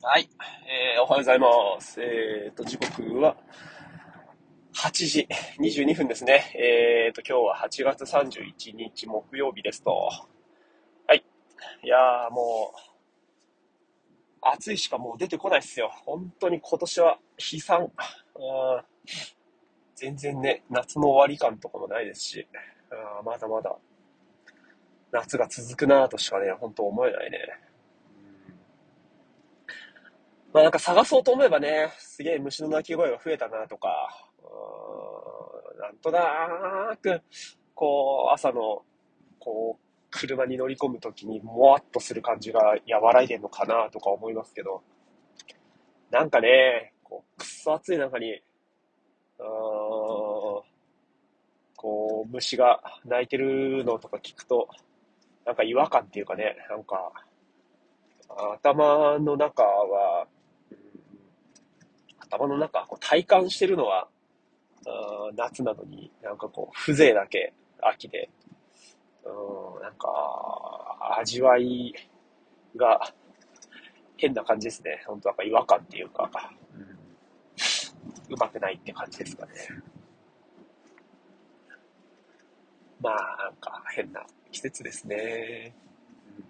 はい。えー、おはようございます。えーと、時刻は8時22分ですね。えーと、今日は8月31日木曜日ですと。はい。いやーもう、暑いしかもう出てこないっすよ。本当に今年は悲惨。うん全然ね、夏の終わり感とかもないですし、あまだまだ夏が続くなーとしかね、本当思えないね。まあなんか探そうと思えばね、すげえ虫の鳴き声が増えたなとか、うーんなんとなく、こう、朝の、こう、車に乗り込むときに、もわっとする感じが和らいでんのかなとか思いますけど、なんかね、こう、くっそ暑い中に、うーんこう、虫が鳴いてるのとか聞くと、なんか違和感っていうかね、なんか、頭の中は、頭の中、こう体感してるのは、あー夏なのに、なんかこう、風情だけ秋で、うん、なんか、味わいが変な感じですね。本当なんか違和感っていうか、う、まくないって感じですかね。まあ、なんか変な季節ですね。うん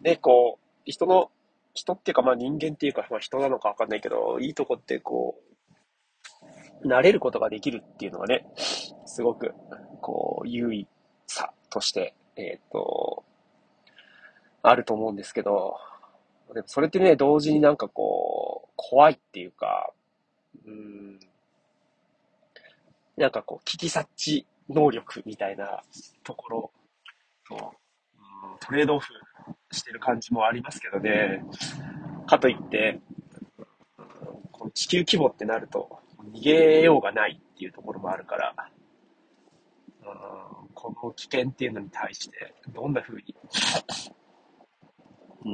で、こう、人の、人っていうか、まあ人間っていうか、まあ人なのかわかんないけど、いいとこってこう、慣れることができるっていうのがね、すごく、こう、優位さとして、えっ、と、あると思うんですけど、でもそれってね、同時になんかこう、怖いっていうか、うん、なんかこう、危機察知能力みたいなところと、う。トレードオフしてる感じもありますけどね。かといって、この地球規模ってなると、逃げようがないっていうところもあるから、うんこの危険っていうのに対して、どんな風に、う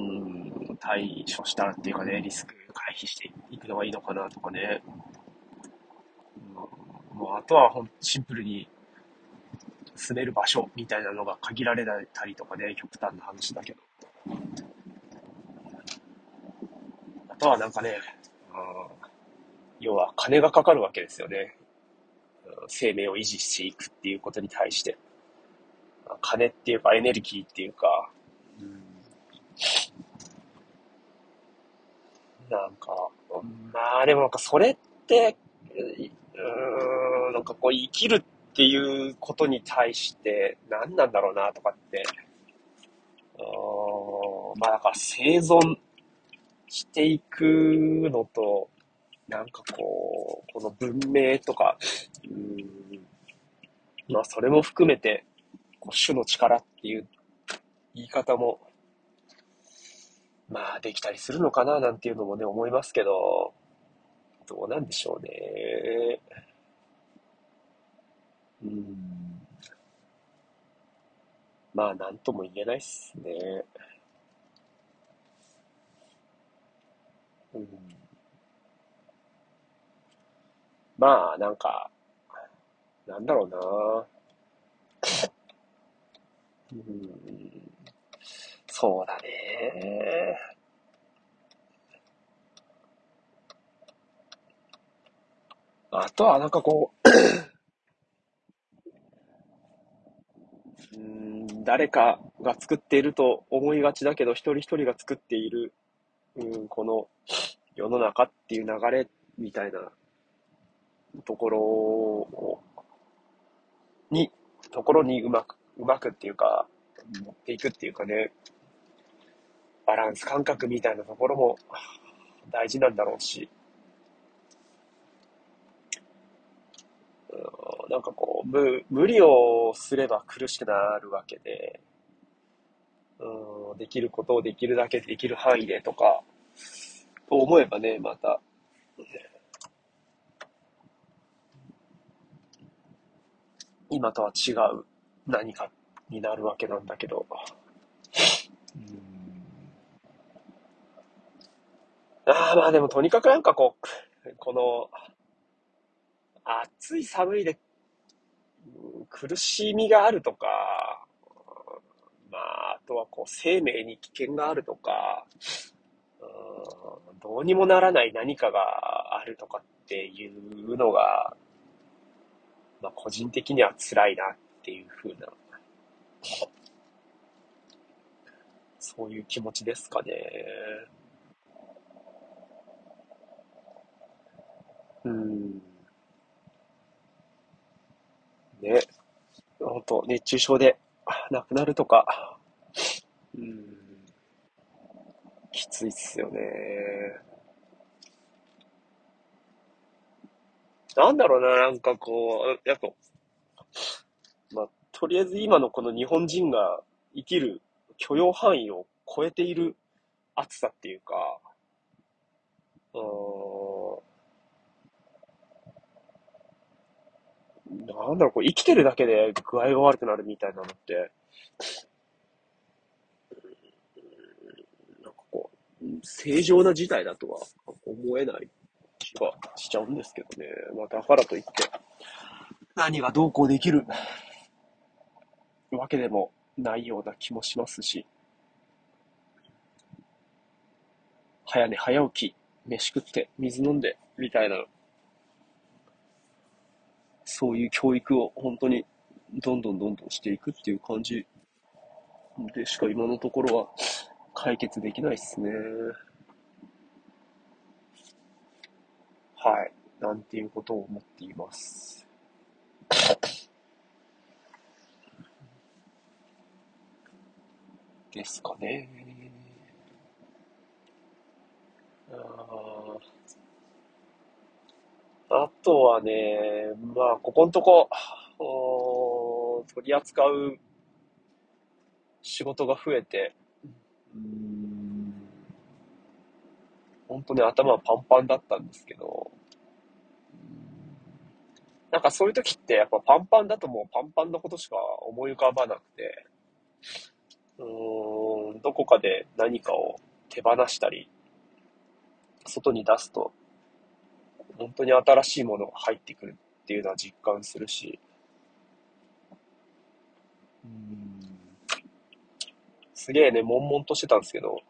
ん、対処したらっていうかね、リスク回避していくのがいいのかなとかね。うんもうあとはほんシンプルに住める場所みたいなのが限られたりとかね、極端な話だけど。あとはなんかね、要は金がかかるわけですよね。生命を維持していくっていうことに対して。金っていうかエネルギーっていうか、なんか、まあでもなんかそれって、うーん、なんかこう生きるっていうことに対して何なんだろうなとかって、うーんまあだから生存していくのと、なんかこう、この文明とか、うん、まあそれも含めて、こう種の力っていう言い方も、まあできたりするのかななんていうのもね、思いますけど、どうなんでしょうね。うん。まあなんとも言えないっすね。うん。まあなんか、なんだろうな。うん。そうだね。あとはなんかこう、うーん、誰かが作っていると思いがちだけど、一人一人が作っている、うん、この世の中っていう流れみたいなところを、に、ところにうまく、うまくっていうか、持っていくっていうかね、バランス感覚みたいなところも大事なんだろうし、うんなんかこう、無、無理をすれば苦しくなるわけで、うん、できることをできるだけできる範囲でとか、と思えばね、また、今とは違う何かになるわけなんだけど、うん。ああ、まあでもとにかくなんかこう、この、暑い寒いで苦しみがあるとか、まあ、あとはこう、生命に危険があるとか、うん、どうにもならない何かがあるとかっていうのが、まあ、個人的には辛いなっていうふうな、そういう気持ちですかね。うん。ね。本当熱中症で亡くなるとか、うん。きついっすよね。なんだろうな、なんかこう、やっぱ、まあ、とりあえず今のこの日本人が生きる許容範囲を超えている暑さっていうか、うん、なんだろう、こう生きてるだけで具合が悪くなるみたいなのって、なんかこう、正常な事態だとは思えない気がしちゃうんですけどね。まあ、だからといって、何がどうこうできる。わけでもないような気もしますし、早寝早起き、飯食って、水飲んで、みたいな、そういう教育を本当にどんどんどんどんしていくっていう感じでしか今のところは解決できないっすね。はい。なんていうことを思っています。ですかね。ああとはね、まあ、ここんとこ、取り扱う仕事が増えて、うん、本当に頭パンパンだったんですけど、なんかそういう時ってやっぱパンパンだともうパンパンのことしか思い浮かばなくて、うーん、どこかで何かを手放したり、外に出すと、本当に新しいものが入ってくるっていうのは実感するし、うん、すげえね、悶々としてたんですけど、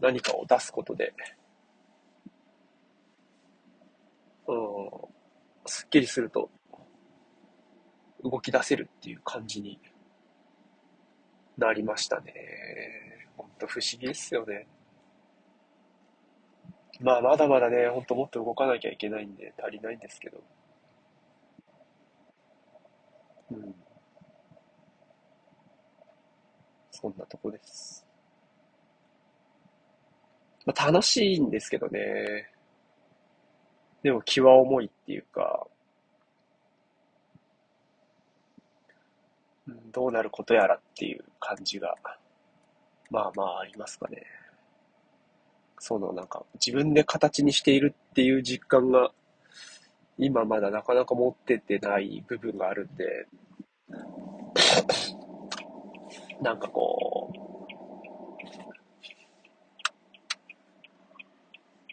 何かを出すことで、うん、すっきりすると、動き出せるっていう感じになりましたね。ほんと不思議ですよね。まあ、まだまだね、ほんともっと動かなきゃいけないんで足りないんですけど。うん。そんなとこです。まあ、楽しいんですけどね。でも気は重いっていうか、うん、どうなることやらっていう感じが、まあまあありますかね。そのなんか自分で形にしているっていう実感が今まだなかなか持っててない部分があるんで、なんかこ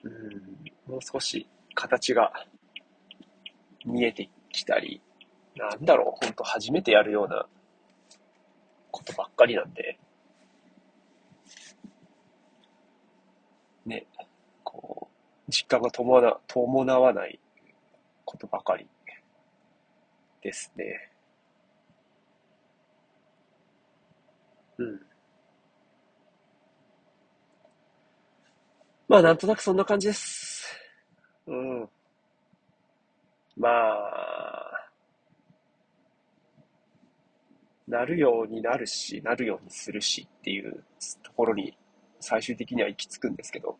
う、うん、もう少し形が見えてきたり、なんだろう、ほんと初めてやるようなかりなんで、ね、こう、実感が伴伴わないことばかりですね。うん。まあ、なんとなくそんな感じです。うん。まあ、なるようになるし、なるようにするしっていうところに最終的には行き着くんですけど、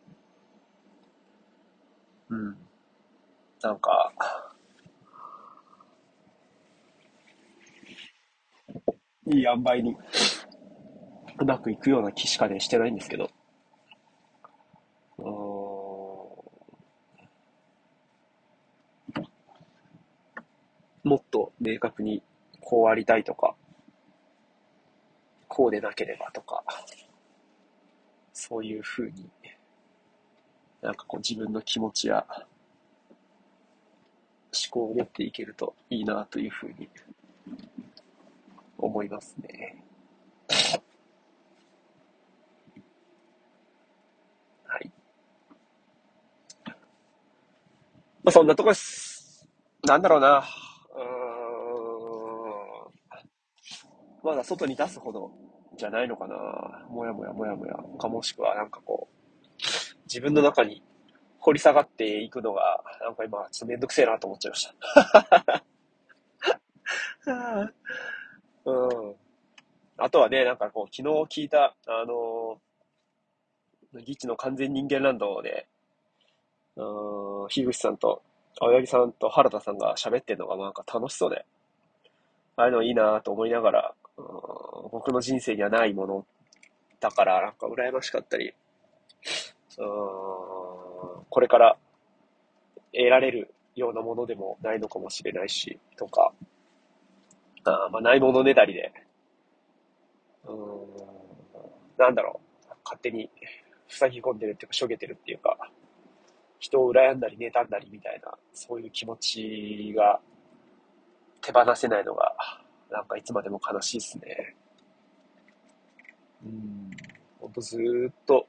うん。なんか、いい塩梅にうまくいくような気しかねしてないんですけど、もっと明確にこうありたいとか、こうでなければとか、そういうふうに、なんかこう自分の気持ちや思考を練っていけるといいなというふうに思いますね。はい。まあ、そんなとこです。なんだろうな。うーん。まだ外に出すほどじゃないのかな。もやもやもやもや。かもしくはなんかこう、自分の中に掘り下がっていくのが、なんか今、ちょっとめんどくせえなと思っちゃいました。うん。あとはね、なんかこう、昨日聞いた、あのー、ギッチの完全人間ランドで、うん、樋口さんと、青柳さんと原田さんが喋ってるのがなんか楽しそうで、ああいうのいいなと思いながら、僕の人生にはないものだから、なんか羨ましかったり、うん、これから得られるようなものでもないのかもしれないし、とか、あまあ、ないものねだりで、うん、なんだろう、勝手に塞ぎ込んでるっていうか、しょげてるっていうか、人を羨んだり妬んだりみたいな、そういう気持ちが手放せないのが、なんかいつまでも悲しいですね。うん、ほんとずっと、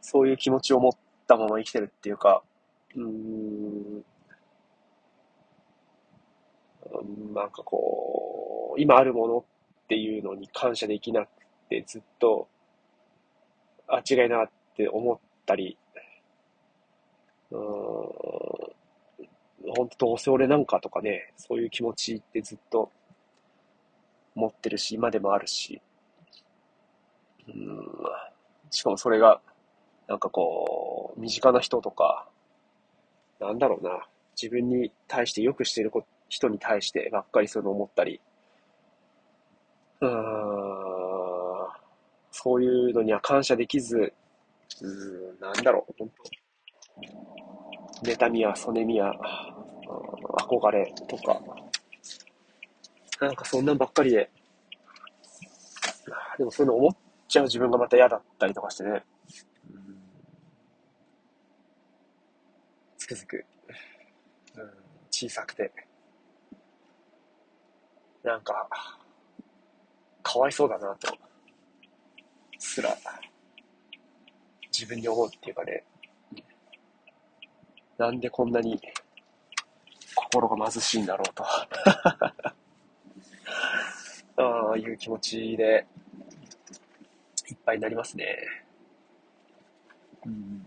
そういう気持ちを持ったまま生きてるっていうか、うん、なんかこう、今あるものっていうのに感謝できなくてずっと、あ、違いなって思ったり、うん、本当どうせ俺なんかとかね、そういう気持ちってずっと持ってるし、今でもあるし、うん、しかもそれが、なんかこう、身近な人とか、なんだろうな、自分に対してよくしてる人に対してばっかりそういうの思ったり、うん、そういうのには感謝できず、うん、なんだろう、本当妬みやそねみや、憧れとか、なんかそんなんばっかりで、でもそういうの思っちゃう自分がまた嫌だったりとかしてね。つくづく、小さくて、なんか、かわいそうだなと、すら、自分に思うっていうかね、なんでこんなに心が貧しいんだろうと。ああいう気持ちで。ぱいになりますね。うん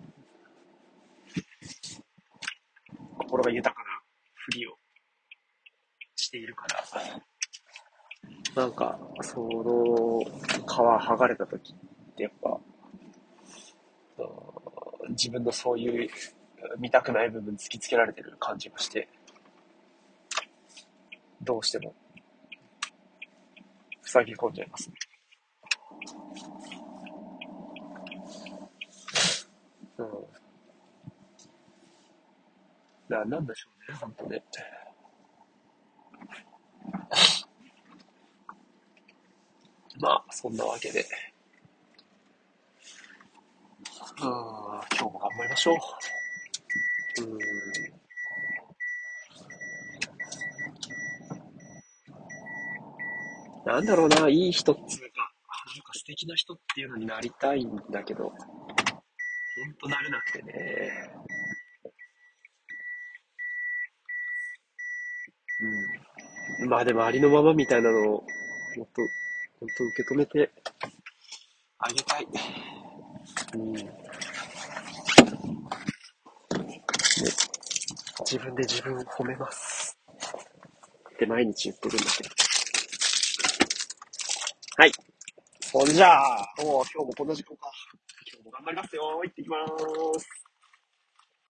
心が豊かなふりをしているから、なんか、その皮剥がれた時ってやっぱ、自分のそういう見たくない部分突きつけられてる感じがして、どうしても、塞ぎ込んじゃいますね。うん。な、なんでしょうね、ほんとね。まあ、そんなわけで。うん、今日も頑張りましょう。うん。なんだろうな、いい人っつうか、なんか素敵な人っていうのになりたいんだけど、ほんとなれなくてね。うん。まあでもありのままみたいなのを、もっと、ほんと受け止めてあげたい。うん。ね。自分で自分を褒めます。って毎日言ってるんだけど。はい。そんじゃあ、もう今日もこんな時間か。今日も頑張りますよ。行ってきまーす。